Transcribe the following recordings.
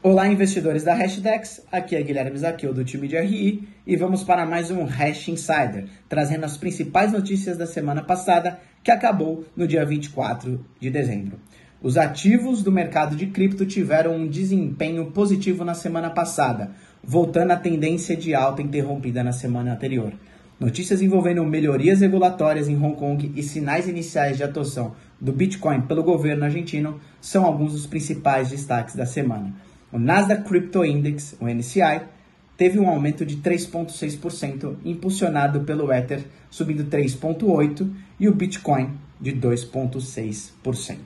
Olá, investidores da Hashdex. Aqui é Guilherme Zaqueu do time de RI e vamos para mais um Hash Insider, trazendo as principais notícias da semana passada, que acabou no dia 24 de dezembro. Os ativos do mercado de cripto tiveram um desempenho positivo na semana passada, voltando à tendência de alta interrompida na semana anterior. Notícias envolvendo melhorias regulatórias em Hong Kong e sinais iniciais de atuação do Bitcoin pelo governo argentino são alguns dos principais destaques da semana. O Nasdaq Crypto Index, o NCI, teve um aumento de 3,6%, impulsionado pelo Ether, subindo 3,8%, e o Bitcoin de 2,6%.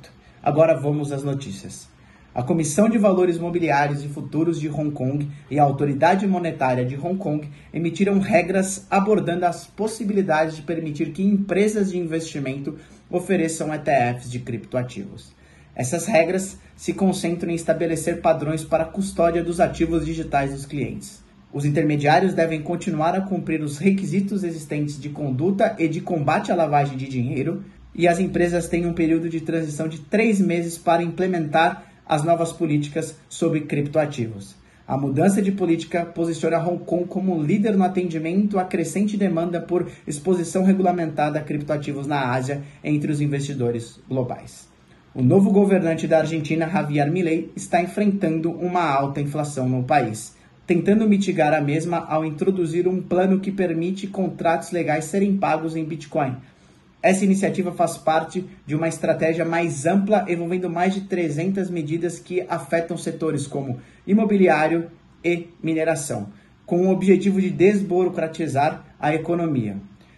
Agora vamos às notícias. A Comissão de Valores Mobiliários e Futuros de Hong Kong e a Autoridade Monetária de Hong Kong emitiram regras abordando as possibilidades de permitir que empresas de investimento ofereçam ETFs de criptoativos. Essas regras se concentram em estabelecer padrões para a custódia dos ativos digitais dos clientes. Os intermediários devem continuar a cumprir os requisitos existentes de conduta e de combate à lavagem de dinheiro, e as empresas têm um período de transição de três meses para implementar as novas políticas sobre criptoativos. A mudança de política posiciona Hong Kong como líder no atendimento à crescente demanda por exposição regulamentada a criptoativos na Ásia entre os investidores globais. O novo governante da Argentina, Javier Milei, está enfrentando uma alta inflação no país, tentando mitigar a mesma ao introduzir um plano que permite contratos legais serem pagos em Bitcoin. Essa iniciativa faz parte de uma estratégia mais ampla envolvendo mais de 300 medidas que afetam setores como imobiliário e mineração, com o objetivo de desburocratizar a economia.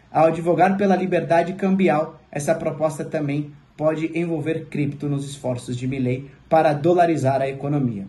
Ao advogar pela liberdade cambial, essa proposta também pode envolver cripto nos esforços de Milley para dolarizar a economia.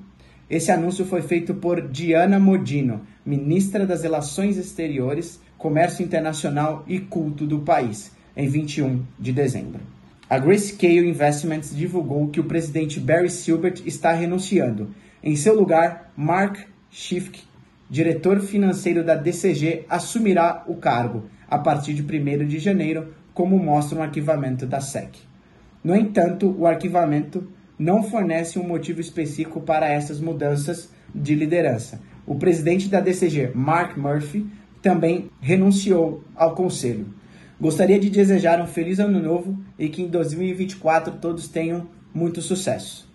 Esse anúncio foi feito por Diana Modino, ministra das Relações Exteriores, Comércio Internacional e Culto do país, em 21 de dezembro. A Grayscale Investments divulgou que o presidente Barry Silbert está renunciando. Em seu lugar, Mark Schiffk, diretor financeiro da DCG, assumirá o cargo a partir de 1 de janeiro, como mostra um arquivamento da SEC. No entanto, o arquivamento não fornece um motivo específico para essas mudanças de liderança. O presidente da DCG, Mark Murphy, também renunciou ao conselho. Gostaria de desejar um feliz ano novo e que em 2024 todos tenham muito sucesso.